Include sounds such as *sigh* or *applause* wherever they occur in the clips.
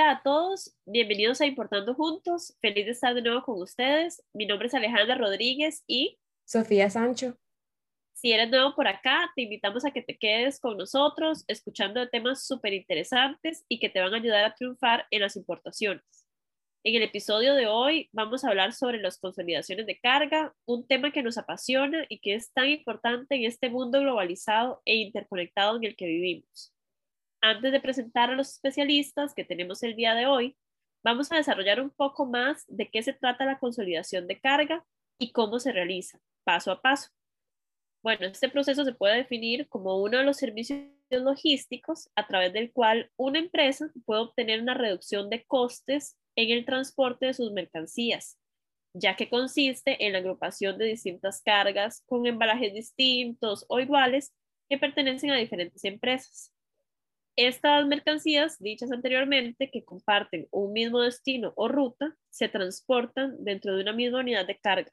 Hola a todos, bienvenidos a Importando Juntos. Feliz de estar de nuevo con ustedes. Mi nombre es Alejandra Rodríguez y Sofía Sancho. Si eres nuevo por acá, te invitamos a que te quedes con nosotros escuchando de temas súper interesantes y que te van a ayudar a triunfar en las importaciones. En el episodio de hoy vamos a hablar sobre las consolidaciones de carga, un tema que nos apasiona y que es tan importante en este mundo globalizado e interconectado en el que vivimos. Antes de presentar a los especialistas que tenemos el día de hoy, vamos a desarrollar un poco más de qué se trata la consolidación de carga y cómo se realiza, paso a paso. Bueno, este proceso se puede definir como uno de los servicios logísticos a través del cual una empresa puede obtener una reducción de costes en el transporte de sus mercancías, ya que consiste en la agrupación de distintas cargas con embalajes distintos o iguales que pertenecen a diferentes empresas. Estas mercancías, dichas anteriormente, que comparten un mismo destino o ruta, se transportan dentro de una misma unidad de carga.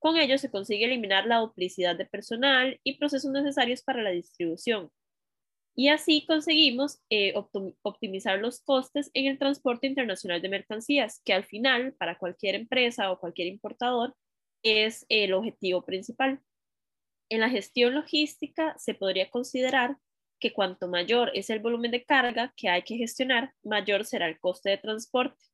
Con ello se consigue eliminar la duplicidad de personal y procesos necesarios para la distribución. Y así conseguimos eh, optimizar los costes en el transporte internacional de mercancías, que al final, para cualquier empresa o cualquier importador, es el objetivo principal. En la gestión logística se podría considerar que cuanto mayor es el volumen de carga que hay que gestionar, mayor será el coste de transporte.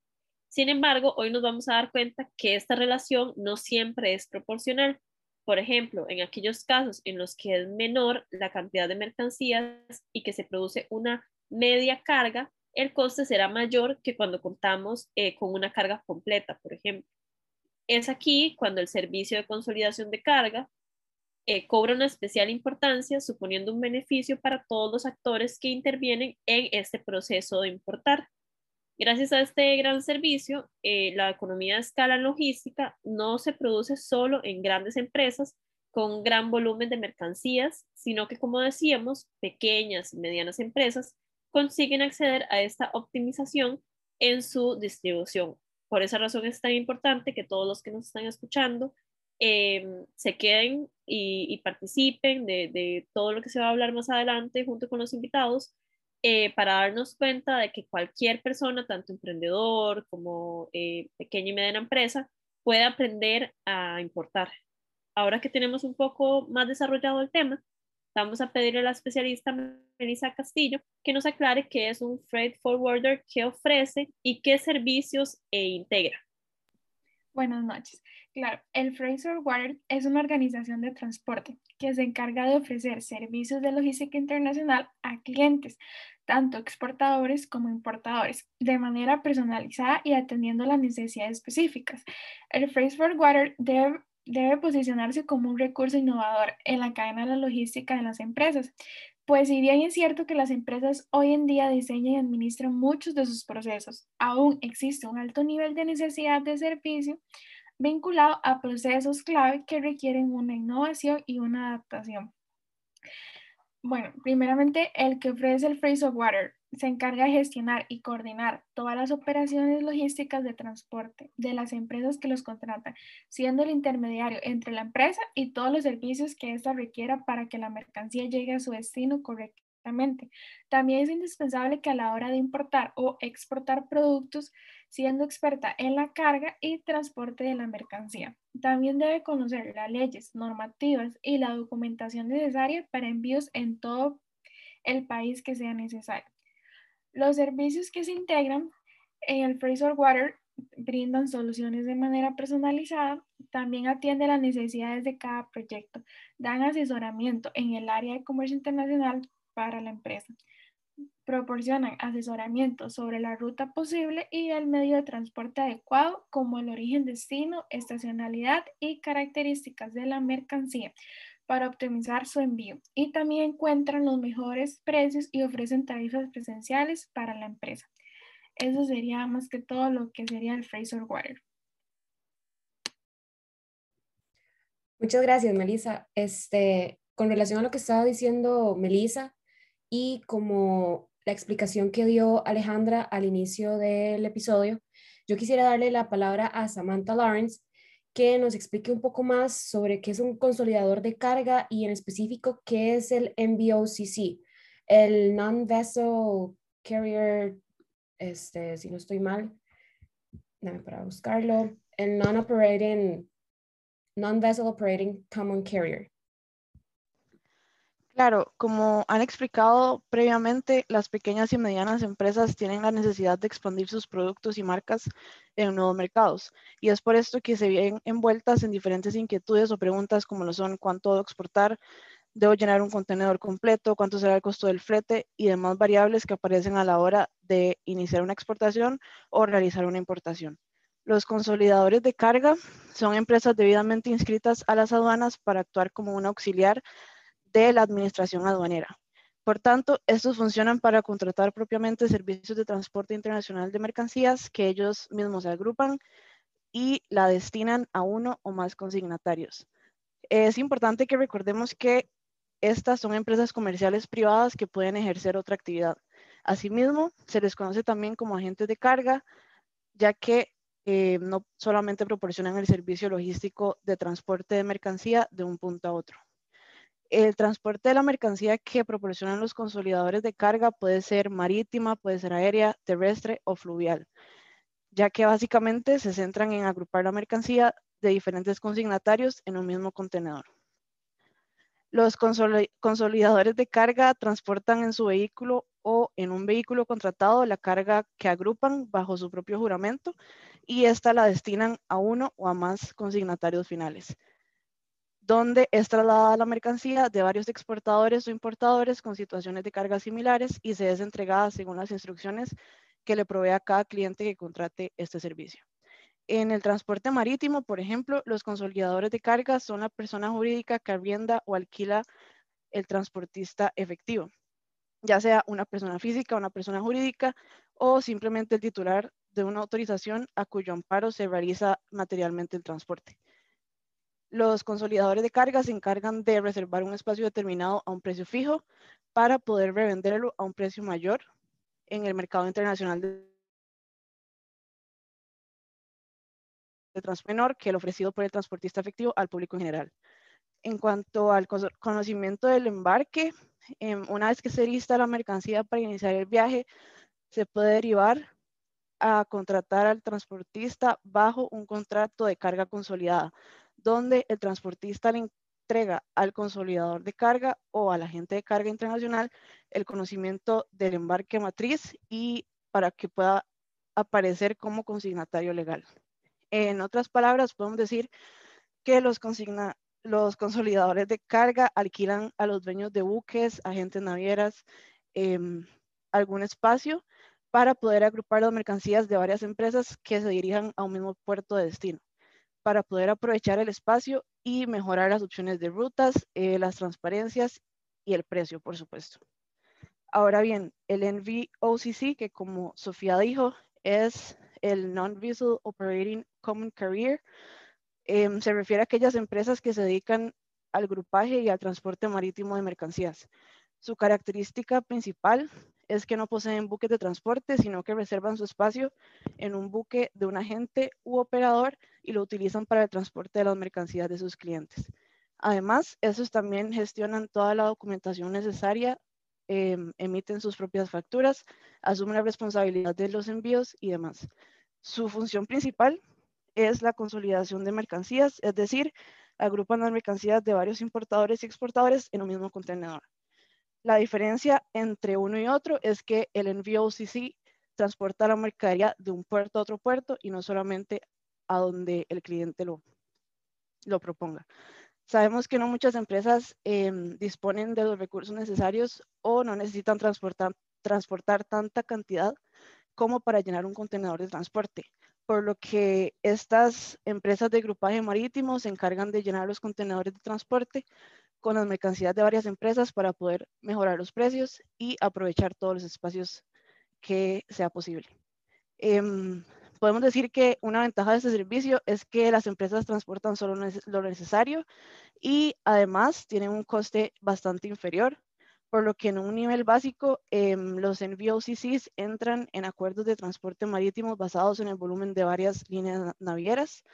Sin embargo, hoy nos vamos a dar cuenta que esta relación no siempre es proporcional. Por ejemplo, en aquellos casos en los que es menor la cantidad de mercancías y que se produce una media carga, el coste será mayor que cuando contamos eh, con una carga completa, por ejemplo. Es aquí cuando el servicio de consolidación de carga eh, cobra una especial importancia, suponiendo un beneficio para todos los actores que intervienen en este proceso de importar. Gracias a este gran servicio, eh, la economía de escala logística no se produce solo en grandes empresas con gran volumen de mercancías, sino que, como decíamos, pequeñas y medianas empresas consiguen acceder a esta optimización en su distribución. Por esa razón es tan importante que todos los que nos están escuchando Em, se queden y, participen de, todo lo que se va a hablar más adelante junto con los invitados eh, para darnos cuenta de que cualquier persona, tanto emprendedor como eh, pequeña y mediana empresa, puede aprender a importar. Ahora que tenemos un poco más desarrollado el tema, vamos a pedirle a la especialista Melissa Castillo que nos aclare qué es un freight forwarder, qué ofrece y qué servicios e integra. Buenas noches. Claro, el Fraser Water es una organización de transporte que se encarga de ofrecer servicios de logística internacional a clientes, tanto exportadores como importadores, de manera personalizada y atendiendo las necesidades específicas. El Fraser Water debe, debe posicionarse como un recurso innovador en la cadena de la logística de las empresas, pues si bien es cierto que las empresas hoy en día diseñan y administran muchos de sus procesos, aún existe un alto nivel de necesidad de servicio vinculado a procesos clave que requieren una innovación y una adaptación. Bueno, primeramente el que ofrece el Freeze of Water se encarga de gestionar y coordinar todas las operaciones logísticas de transporte de las empresas que los contratan, siendo el intermediario entre la empresa y todos los servicios que ésta requiera para que la mercancía llegue a su destino correctamente. También es indispensable que a la hora de importar o exportar productos, siendo experta en la carga y transporte de la mercancía. También debe conocer las leyes, normativas y la documentación necesaria para envíos en todo el país que sea necesario. Los servicios que se integran en el Fraser Water brindan soluciones de manera personalizada, también atiende las necesidades de cada proyecto, dan asesoramiento en el área de comercio internacional para la empresa, proporcionan asesoramiento sobre la ruta posible y el medio de transporte adecuado, como el origen, destino, estacionalidad y características de la mercancía, para optimizar su envío y también encuentran los mejores precios y ofrecen tarifas presenciales para la empresa. Eso sería más que todo lo que sería el Fraser Water. Muchas gracias, Melissa. Este, con relación a lo que estaba diciendo Melissa y como la explicación que dio Alejandra al inicio del episodio, yo quisiera darle la palabra a Samantha Lawrence, que nos explique un poco más sobre qué es un consolidador de carga y en específico qué es el NVOCC, el Non-Vessel Carrier este, si no estoy mal, dame para buscarlo, el non-operating, non-vessel operating common carrier. Claro, como han explicado previamente, las pequeñas y medianas empresas tienen la necesidad de expandir sus productos y marcas en nuevos mercados. Y es por esto que se ven envueltas en diferentes inquietudes o preguntas como lo son cuánto debo exportar, debo llenar un contenedor completo, cuánto será el costo del flete y demás variables que aparecen a la hora de iniciar una exportación o realizar una importación. Los consolidadores de carga son empresas debidamente inscritas a las aduanas para actuar como un auxiliar de la administración aduanera. Por tanto, estos funcionan para contratar propiamente servicios de transporte internacional de mercancías que ellos mismos agrupan y la destinan a uno o más consignatarios. Es importante que recordemos que estas son empresas comerciales privadas que pueden ejercer otra actividad. Asimismo, se les conoce también como agentes de carga, ya que eh, no solamente proporcionan el servicio logístico de transporte de mercancía de un punto a otro. El transporte de la mercancía que proporcionan los consolidadores de carga puede ser marítima, puede ser aérea, terrestre o fluvial, ya que básicamente se centran en agrupar la mercancía de diferentes consignatarios en un mismo contenedor. Los consolidadores de carga transportan en su vehículo o en un vehículo contratado la carga que agrupan bajo su propio juramento y esta la destinan a uno o a más consignatarios finales donde es trasladada la mercancía de varios exportadores o importadores con situaciones de carga similares y se es entregada según las instrucciones que le provee a cada cliente que contrate este servicio. En el transporte marítimo, por ejemplo, los consolidadores de carga son la persona jurídica que arrienda o alquila el transportista efectivo, ya sea una persona física, una persona jurídica o simplemente el titular de una autorización a cuyo amparo se realiza materialmente el transporte. Los consolidadores de carga se encargan de reservar un espacio determinado a un precio fijo para poder revenderlo a un precio mayor en el mercado internacional de transporte menor que el ofrecido por el transportista efectivo al público en general. En cuanto al conocimiento del embarque, em, una vez que se lista la mercancía para iniciar el viaje, se puede derivar a contratar al transportista bajo un contrato de carga consolidada, donde el transportista le entrega al consolidador de carga o al agente de carga internacional el conocimiento del embarque matriz y para que pueda aparecer como consignatario legal. En otras palabras, podemos decir que los, los consolidadores de carga alquilan a los dueños de buques, agentes navieras, em, algún espacio para poder agrupar las mercancías de varias empresas que se dirijan a un mismo puerto de destino para poder aprovechar el espacio y mejorar las opciones de rutas, eh, las transparencias y el precio, por supuesto. Ahora bien, el NVOCC, que como Sofía dijo, es el Non-Vessel Operating Common Carrier, em, se refiere a aquellas empresas que se dedican al grupaje y al transporte marítimo de mercancías. Su característica principal es que no poseen buques de transporte, sino que reservan su espacio en un buque de un agente u operador y lo utilizan para el transporte de las mercancías de sus clientes. Además, esos también gestionan toda la documentación necesaria, em, emiten sus propias facturas, asumen la responsabilidad de los envíos y demás. Su función principal es la consolidación de mercancías, es decir, agrupan las mercancías de varios importadores y exportadores en un mismo contenedor. La diferencia entre uno y otro es que el envío OCC transporta la mercadería de un puerto a otro puerto y no solamente a donde el cliente lo, lo proponga. Sabemos que no muchas empresas em, disponen de los recursos necesarios o no necesitan transportar, transportar tanta cantidad como para llenar un contenedor de transporte, por lo que estas empresas de grupaje marítimo se encargan de llenar los contenedores de transporte con las mercancías de varias empresas para poder mejorar los precios y aprovechar todos los espacios que sea posible. Em, podemos decir que una ventaja de este servicio es que las empresas transportan solo lo necesario y además tienen un coste bastante inferior, por lo que en un nivel básico eh, los NVOCCs entran en acuerdos de transporte marítimo basados en el volumen de varias líneas navieras,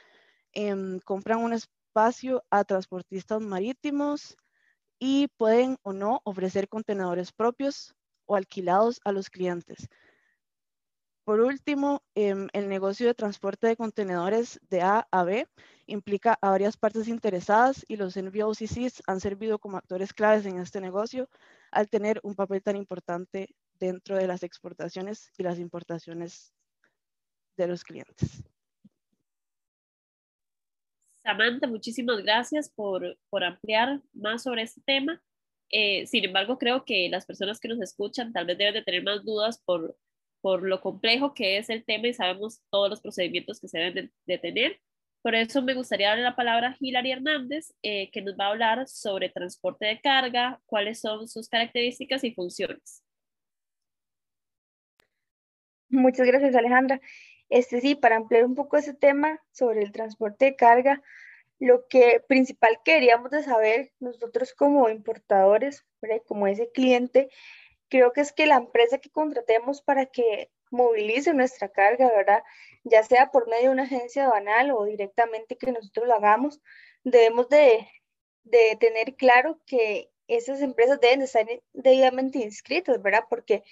em, compran un espacio a transportistas marítimos y pueden o no ofrecer contenedores propios o alquilados a los clientes. Por último, em, el negocio de transporte de contenedores de A a B implica a varias partes interesadas y los NVOCCs han servido como actores claves en este negocio al tener un papel tan importante dentro de las exportaciones y las importaciones de los clientes. Samantha, muchísimas gracias por, por ampliar más sobre este tema. Eh, sin embargo, creo que las personas que nos escuchan tal vez deben de tener más dudas por, por lo complejo que es el tema y sabemos todos los procedimientos que se deben de, tener. Por eso me gustaría darle la palabra a Hilary Hernández, eh, que nos va a hablar sobre transporte de carga, cuáles son sus características y funciones. Muchas gracias, Alejandra. Este sí, para ampliar un poco ese tema sobre el transporte de carga, lo que principal queríamos de saber nosotros como importadores, como ese cliente, creo que es que la empresa que contratemos para que movilice nuestra carga, ¿verdad? Ya sea por medio de una agencia banal o directamente que nosotros lo hagamos, debemos de, tener claro que esas empresas deben de estar debidamente inscritas, ¿verdad? Porque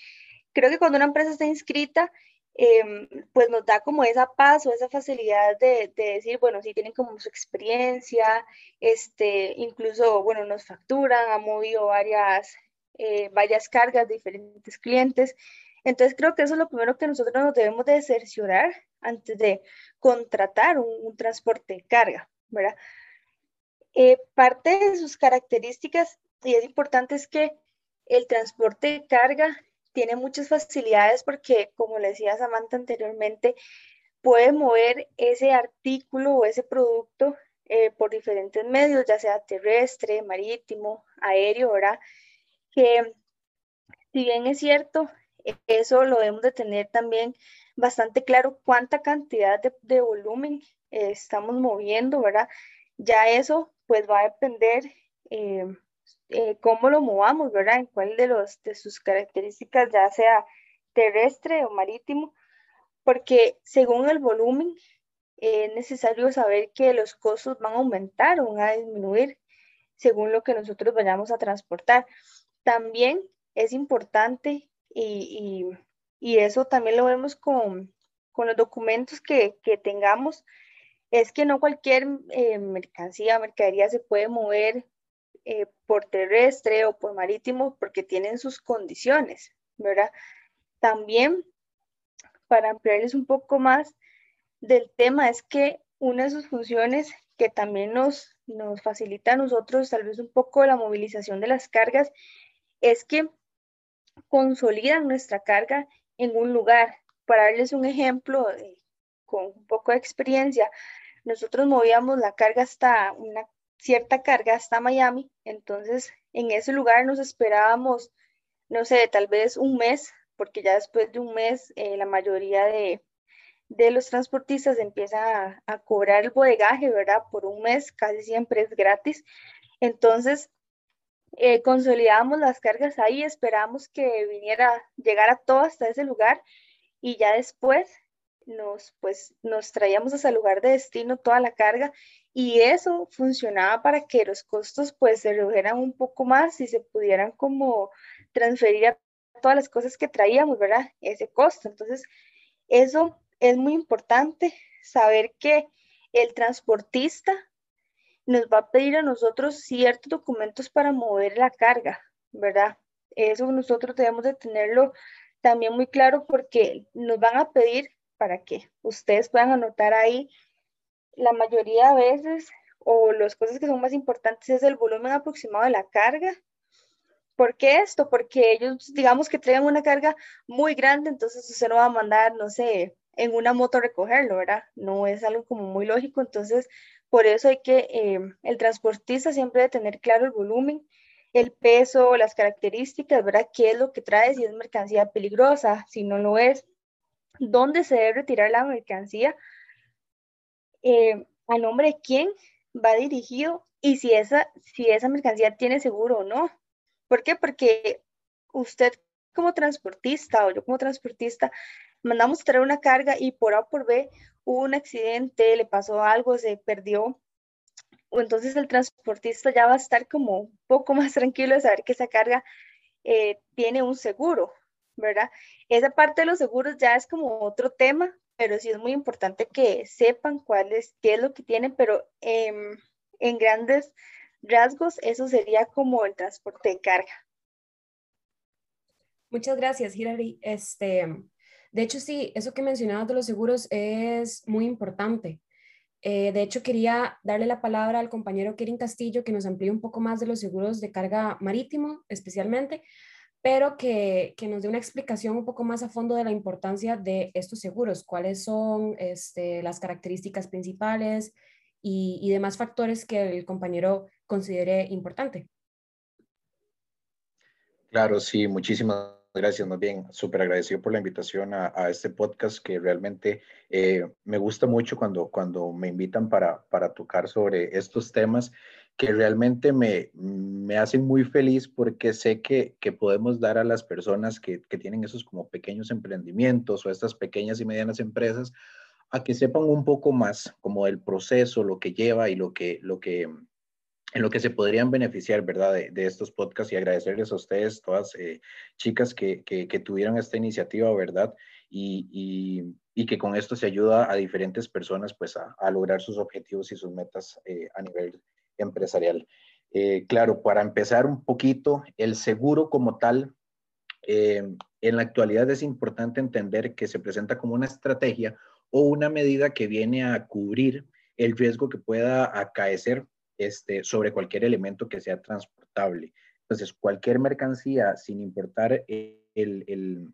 creo que cuando una empresa está inscrita, Em, pues nos da como esa paz o esa facilidad de, decir, bueno, si tienen como su experiencia, este, incluso, bueno, nos facturan, han movido varias, eh, varias cargas de diferentes clientes. Entonces creo que eso es lo primero que nosotros nos debemos de cerciorar antes de contratar un, transporte de carga, ¿verdad? Eh, parte de sus características, y es importante, es que el transporte de carga tiene muchas facilidades porque, como le decía Samantha anteriormente, puede mover ese artículo o ese producto eh, por diferentes medios, ya sea terrestre, marítimo, aéreo, ¿verdad? Que si bien es cierto, eso lo debemos de tener también bastante claro cuánta cantidad de, volumen eh, estamos moviendo, ¿verdad? Ya eso pues va a depender eh, eh, cómo lo movamos, ¿verdad? En cuál de, los, de sus características, ya sea terrestre o marítimo, porque según el volumen es necesario saber que los costos van a aumentar o van a disminuir según lo que nosotros vayamos a transportar. También es importante y, eso también lo vemos con, los documentos que, tengamos, es que no cualquier eh, mercancía, mercadería se puede mover eh, por terrestre o por marítimo porque tienen sus condiciones, ¿verdad? También, para ampliarles un poco más del tema, es que una de sus funciones que también nos, nos facilita a nosotros tal vez un poco la movilización de las cargas es que consolidan nuestra carga en un lugar. Para darles un ejemplo con un poco de experiencia, nosotros movíamos la carga hasta una cierta carga hasta Miami, entonces en ese lugar nos esperábamos, no sé, tal vez un mes, porque ya después de un mes eh, la mayoría de, los transportistas empiezan a, cobrar el bodegaje, ¿verdad? Por un mes casi siempre es gratis. Entonces, eh, consolidamos las cargas ahí, esperamos que viniera, llegara todo hasta ese lugar y ya después nos, pues, nos traíamos hasta el lugar de destino toda la carga y eso funcionaba para que los costos pues se redujeran un poco más y se pudieran como transferir a todas las cosas que traíamos, ¿verdad? Ese costo. Entonces, eso es muy importante, saber que el transportista nos va a pedir a nosotros ciertos documentos para mover la carga, ¿verdad? Eso nosotros debemos de tenerlo también muy claro porque nos van a pedir para que ustedes puedan anotar ahí la mayoría de veces, o las cosas que son más importantes es el volumen aproximado de la carga. ¿Por qué esto? Porque ellos, digamos que traen una carga muy grande, entonces usted no va a mandar, no sé, en una moto recogerlo, ¿verdad? No es algo como muy lógico, entonces por eso hay que, eh, el transportista siempre debe tener claro el volumen, el peso, las características, ¿verdad? ¿Qué es lo que trae? Si es mercancía peligrosa, si no lo es, dónde se debe retirar la mercancía eh, a nombre de quién va dirigido y si esa, si esa mercancía tiene seguro o no. ¿Por qué? Porque usted como transportista o yo como transportista mandamos traer una carga y por A por B hubo un accidente, le pasó algo, se perdió. O entonces el transportista ya va a estar como un poco *laughs* más tranquilo de saber que esa carga eh, tiene un seguro, ¿verdad? Esa parte de los seguros ya es como otro tema, pero sí es muy importante que sepan cuál es, qué es lo que tienen, pero em, en grandes rasgos eso sería como el transporte de carga. Muchas gracias, Hilary. Este, de hecho, sí, eso que mencionabas de los seguros es muy importante. Eh, de hecho, quería darle la palabra al compañero Kevin Castillo que nos amplíe un poco más de los seguros de carga marítimo, especialmente, pero que, que, nos dé una explicación un poco más a fondo de la importancia de estos seguros, cuáles son este, las características principales y, y demás factores que el compañero considere importante. Claro, sí, muchísimas gracias, más bien, súper agradecido por la invitación a, a, este podcast que realmente eh, me gusta mucho cuando, cuando me invitan para, para tocar sobre estos temas que realmente me, me hacen muy feliz porque sé que, que podemos dar a las personas que, que, tienen esos como pequeños emprendimientos o estas pequeñas y medianas empresas a que sepan un poco más como el proceso, lo que lleva y lo que, lo que, en lo que se podrían beneficiar, ¿verdad? De, de estos podcasts y agradecerles a ustedes, todas eh, chicas que, que, que, tuvieron esta iniciativa, ¿verdad? Y, y, y, que con esto se ayuda a diferentes personas pues a, a lograr sus objetivos y sus metas eh, a nivel empresarial. Eh, claro, para empezar un poquito, el seguro como tal, eh, en la actualidad es importante entender que se presenta como una estrategia o una medida que viene a cubrir el riesgo que pueda acaecer este, sobre cualquier elemento que sea transportable. Entonces, cualquier mercancía, sin importar el, el,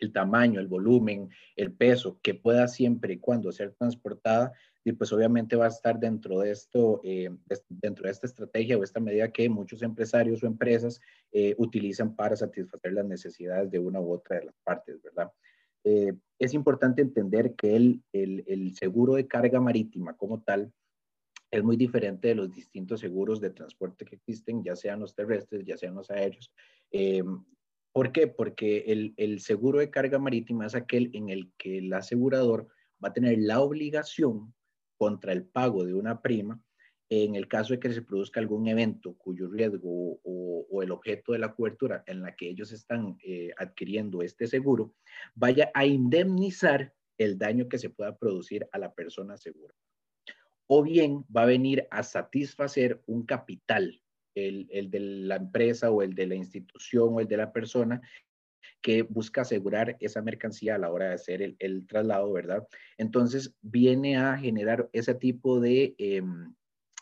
el tamaño, el volumen, el peso, que pueda siempre y cuando ser transportada, y pues obviamente va a estar dentro de esto, eh, dentro de esta estrategia o esta medida que muchos empresarios o empresas eh, utilizan para satisfacer las necesidades de una u otra de las partes, ¿verdad? Eh, es importante entender que el, el, el, seguro de carga marítima como tal es muy diferente de los distintos seguros de transporte que existen, ya sean los terrestres, ya sean los aéreos. ¿Por qué? Porque el, el seguro de carga marítima es aquel en el que el asegurador va a tener la obligación contra el pago de una prima en el caso de que se produzca algún evento cuyo riesgo o, el objeto de la cobertura en la que ellos están eh, adquiriendo este seguro vaya a indemnizar el daño que se pueda producir a la persona segura. O bien va a venir a satisfacer un capital, el, el de la empresa o el de la institución o el de la persona que busca asegurar esa mercancía a la hora de hacer el, el traslado, ¿verdad? Entonces viene a generar ese tipo de, eh,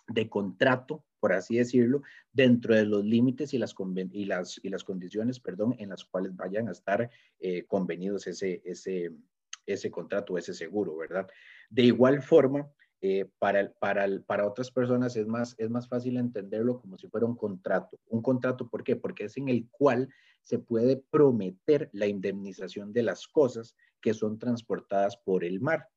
de contrato, por así decirlo, dentro de los límites y las, y las, y las condiciones, perdón, en las cuales vayan a estar eh, convenidos ese, ese, ese contrato, ese seguro, ¿verdad? De igual forma, eh, para, para, para otras personas es más, es más fácil entenderlo como si fuera un contrato. Un contrato, ¿por qué? Porque es en el cual se puede prometer la indemnización de las cosas que son transportadas por el mar,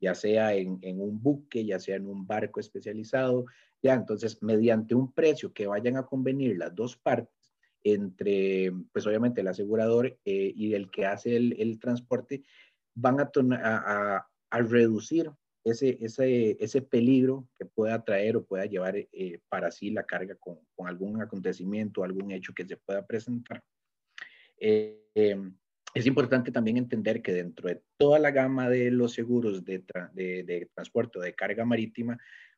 ya sea en, en un buque, ya sea en un barco especializado, ya entonces mediante un precio que vayan a convenir las dos partes entre, pues obviamente el asegurador eh, y el que hace el, el transporte, van a, a, a, a reducir ese, ese, ese peligro que pueda traer o pueda llevar eh, para sí la carga con, algún acontecimiento, algún hecho que se pueda presentar. Eh, em, es importante también entender que dentro de toda la gama de los seguros de, de, de transporte o de carga marítima,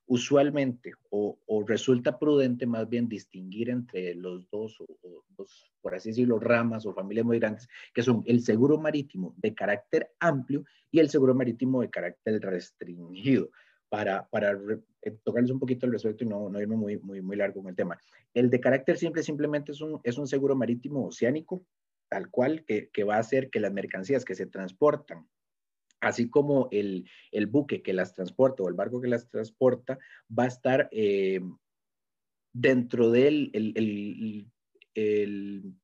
usualmente o, resulta prudente más bien distinguir entre los dos, o, o por así decirlo, ramas o familias muy grandes, que son el seguro marítimo de carácter amplio y el seguro marítimo de carácter restringido. Para, para eh, tocarles un poquito el respecto y no, no irme muy, muy, muy largo con el tema. El de carácter simple simplemente es un, es un seguro marítimo oceánico, tal cual, que, que va a hacer que las mercancías que se transportan así como el, el, buque que las transporta o el barco que las transporta, va a estar eh, dentro de el, el,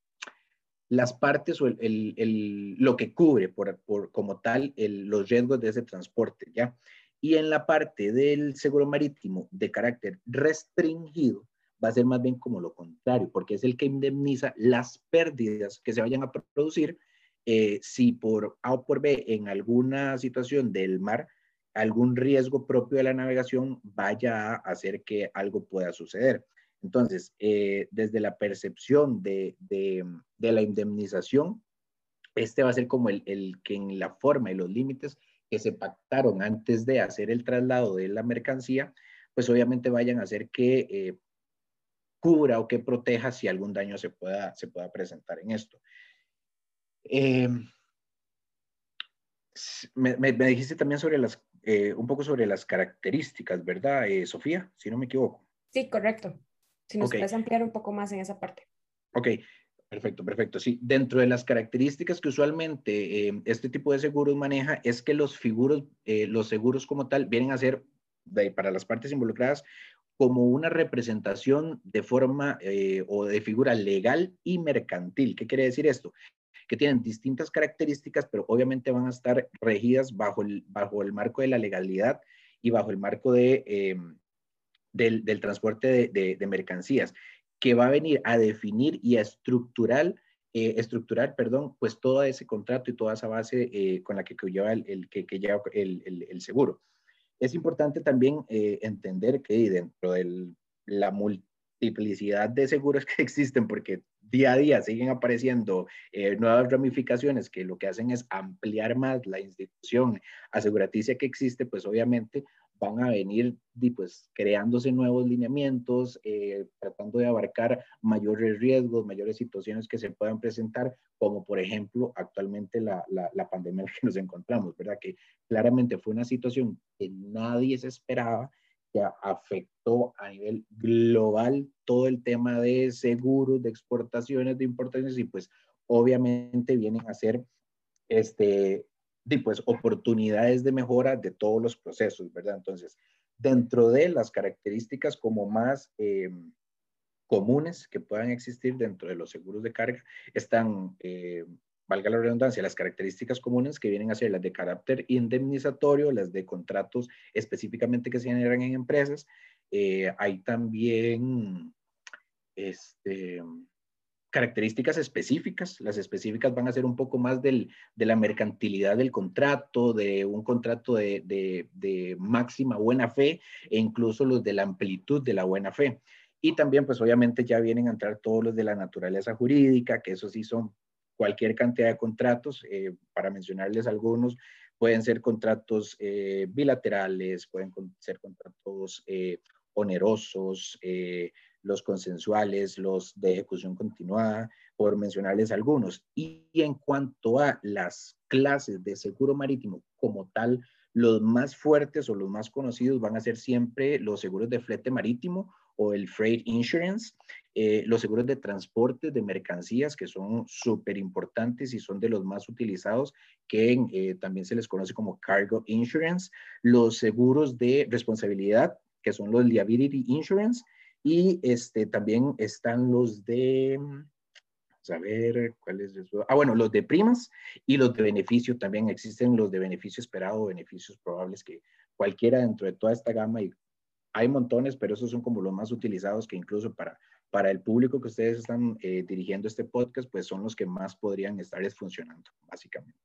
las partes o lo que cubre por, por como tal los riesgos de ese transporte, ¿ya? Y en la parte del seguro marítimo de carácter restringido, va a ser más bien como lo contrario, porque es el que indemniza las pérdidas que se vayan a producir eh, si por A o por B en alguna situación del mar algún riesgo propio de la navegación vaya a hacer que algo pueda suceder. Entonces, eh, desde la percepción de, de, la indemnización, este va a ser como el, el que en la forma y los límites que se pactaron antes de hacer el traslado de la mercancía, pues obviamente vayan a hacer que eh, cubra o que proteja si algún daño se pueda, se pueda presentar en esto. Eh, me, me, dijiste también sobre las, eh, un poco sobre las características, ¿verdad, Sofía? Si no me equivoco. Sí, correcto. Si nos puedes ampliar un poco más en esa parte. Ok, Perfecto, perfecto. Sí, dentro de las características que usualmente eh, este tipo de seguros maneja es que los, figuros, eh, los seguros como tal vienen a ser, para las partes involucradas, como una representación de forma eh, o de figura legal y mercantil. ¿Qué quiere decir esto? Que tienen distintas características, pero obviamente van a estar regidas bajo el, bajo el marco de la legalidad y bajo el marco de, del, del, transporte de, mercancías que va a venir a definir y a estructurar, eh, estructurar, perdón, pues todo ese contrato y toda esa base eh, con la que, lleva el, que, lleva el, el, seguro. Es importante también eh, entender que dentro de la multiplicidad de seguros *laughs* que existen, porque día a día siguen apareciendo nuevas ramificaciones que lo que hacen es ampliar más la institución aseguraticia que existe, pues obviamente van a venir pues, creándose nuevos lineamientos, eh, tratando de abarcar mayores riesgos, mayores situaciones que se puedan presentar, como por ejemplo actualmente la, la, pandemia en la que nos encontramos, ¿verdad? Que claramente fue una situación que nadie se esperaba, que afectó a nivel global todo el tema de seguros, de exportaciones, de importaciones, y pues obviamente vienen a ser este, pues, oportunidades de mejora de todos los procesos, ¿verdad? Entonces, dentro de las características como más eh, comunes que puedan existir dentro de los seguros de carga, están, eh, valga la redundancia, las características comunes que vienen a ser las de carácter indemnizatorio, las de contratos específicamente que se generan en empresas. Eh, hay también, este, características específicas. Las específicas van a ser un poco más del, de la mercantilidad del contrato, de un contrato de, de, máxima buena fe e incluso los de la amplitud de la buena fe. Y también, pues obviamente ya vienen a entrar todos los de la naturaleza jurídica, que eso sí son cualquier cantidad de contratos. Eh, para mencionarles algunos, pueden ser contratos eh, bilaterales, pueden ser contratos eh, onerosos, los consensuales, los de ejecución continuada, por mencionarles algunos. Y en cuanto a las clases de seguro marítimo como tal, los más fuertes o los más conocidos van a ser siempre los seguros de flete marítimo o el freight insurance, eh, los seguros de transporte de mercancías que son súper importantes y son de los más utilizados, que eh, también se les conoce como cargo insurance, los seguros de responsabilidad, que son los liability insurance, y este, también están los de, vamos a ver, ¿cuáles? Ah, bueno, los de primas y los de beneficio también existen los de beneficio esperado, beneficios probables que cualquiera dentro de toda esta gama y hay montones, pero esos son como los más utilizados que incluso para, para el público que ustedes están eh, dirigiendo este podcast, pues son los que más podrían estar funcionando, básicamente.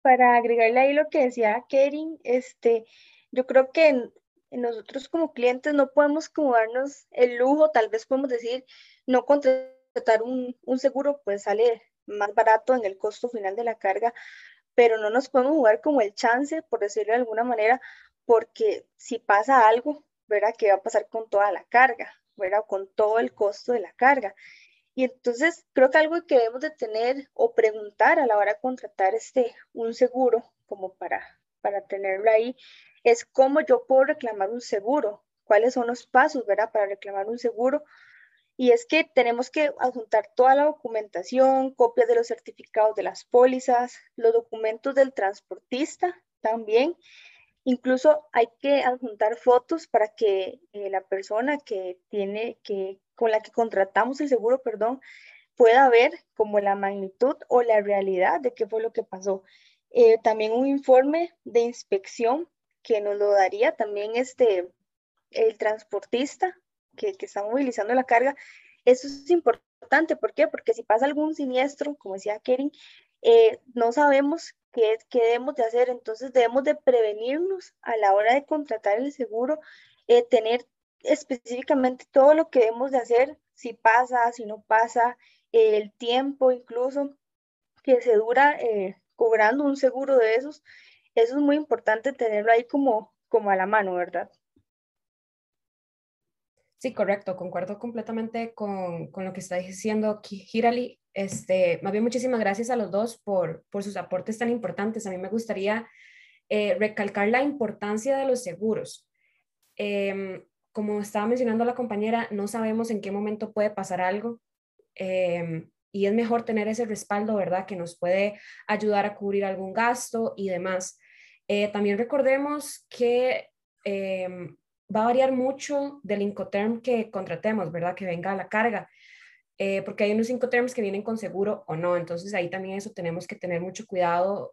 Para agregarle ahí lo que decía Kering, este, yo creo que nosotros como clientes no podemos como darnos el lujo, tal vez podemos decir, no contratar un, un seguro, pues sale más barato en el costo final de la carga, pero no nos podemos jugar como el chance, por decirlo de alguna manera, porque si pasa algo, ¿verdad? ¿Qué va a pasar con toda la carga? ¿Verdad? Con todo el costo de la carga. Y entonces creo que algo que debemos de tener o preguntar a la hora de contratar este, un seguro, como para, para tenerlo ahí, es cómo yo puedo reclamar un seguro, cuáles son los pasos, ¿verdad? Para reclamar un seguro. Y es que tenemos que adjuntar toda la documentación, copias de los certificados de las pólizas, los documentos del transportista también. Incluso hay que adjuntar fotos para que eh, la persona que tiene, que, con la que contratamos el seguro, perdón, pueda ver como la magnitud o la realidad de qué fue lo que pasó. Eh, también un informe de inspección que nos lo daría también este, el transportista que, está movilizando la carga. Eso es importante, ¿por qué? Porque si pasa algún siniestro, como decía Kering, eh, no sabemos qué, qué, debemos de hacer, entonces debemos de prevenirnos a la hora de contratar el seguro, eh, tener específicamente todo lo que debemos de hacer, si pasa, si no pasa, el tiempo incluso que se dura eh, cobrando un seguro de esos, eso es muy importante tenerlo ahí como, como a la mano, ¿verdad? Sí, correcto, concuerdo completamente con, con lo que está diciendo Hirali. Este, más bien, muchísimas gracias a los dos por, por sus aportes tan importantes. A mí me gustaría eh, recalcar la importancia de los seguros. Em, como estaba mencionando la compañera, no sabemos en qué momento puede pasar algo em, y es mejor tener ese respaldo, ¿verdad? Que nos puede ayudar a cubrir algún gasto y demás. Eh, también recordemos que em, va a variar mucho del Incoterm que contratemos, ¿verdad? Que venga a la carga. Eh, porque hay unos Incoterms que vienen con seguro o no. Entonces ahí también eso tenemos que tener mucho cuidado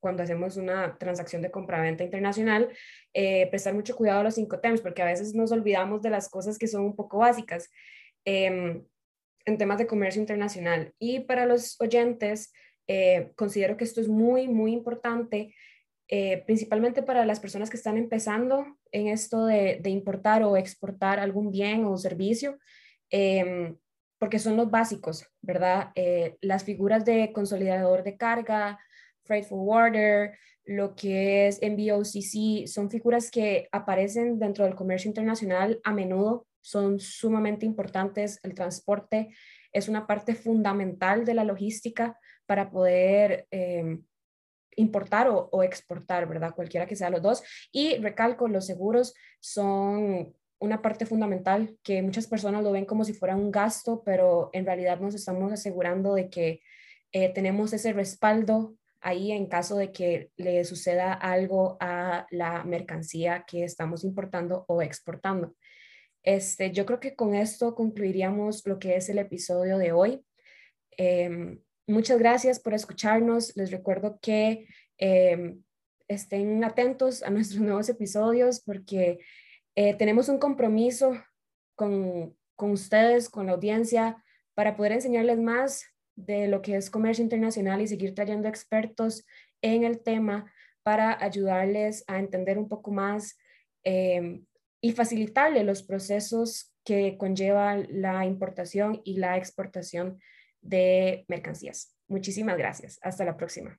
cuando hacemos una transacción de compraventa internacional, eh, prestar mucho cuidado a los cinco temas, porque a veces nos olvidamos de las cosas que son un poco básicas em, en temas de comercio internacional. Y para los oyentes, eh, considero que esto es muy, muy importante, eh, principalmente para las personas que están empezando en esto de, de importar o exportar algún bien o servicio em, porque son los básicos, ¿verdad? las figuras de consolidador de carga, freight forwarder, lo que es MBOCC, son figuras que aparecen dentro del comercio internacional a menudo, son sumamente importantes. El transporte es una parte fundamental de la logística para poder em, importar o, exportar, ¿verdad? Cualquiera que sea los dos. Y recalco, los seguros son una parte fundamental que muchas personas lo ven como si fuera un gasto, pero en realidad nos estamos asegurando de que eh, tenemos ese respaldo ahí en caso de que le suceda algo a la mercancía que estamos importando o exportando. Este, yo creo que con esto concluiríamos lo que es el episodio de hoy. Em, muchas gracias por escucharnos. Les recuerdo que em, estén atentos a nuestros *laughs* nuevos episodios porque eh, tenemos un compromiso con, con ustedes, con la audiencia, para poder enseñarles más de lo que es comercio internacional y seguir trayendo expertos en el tema para ayudarles a entender un poco más em, y facilitarle los procesos que conllevan la importación y la exportación de mercancías. Muchísimas gracias. Hasta la próxima.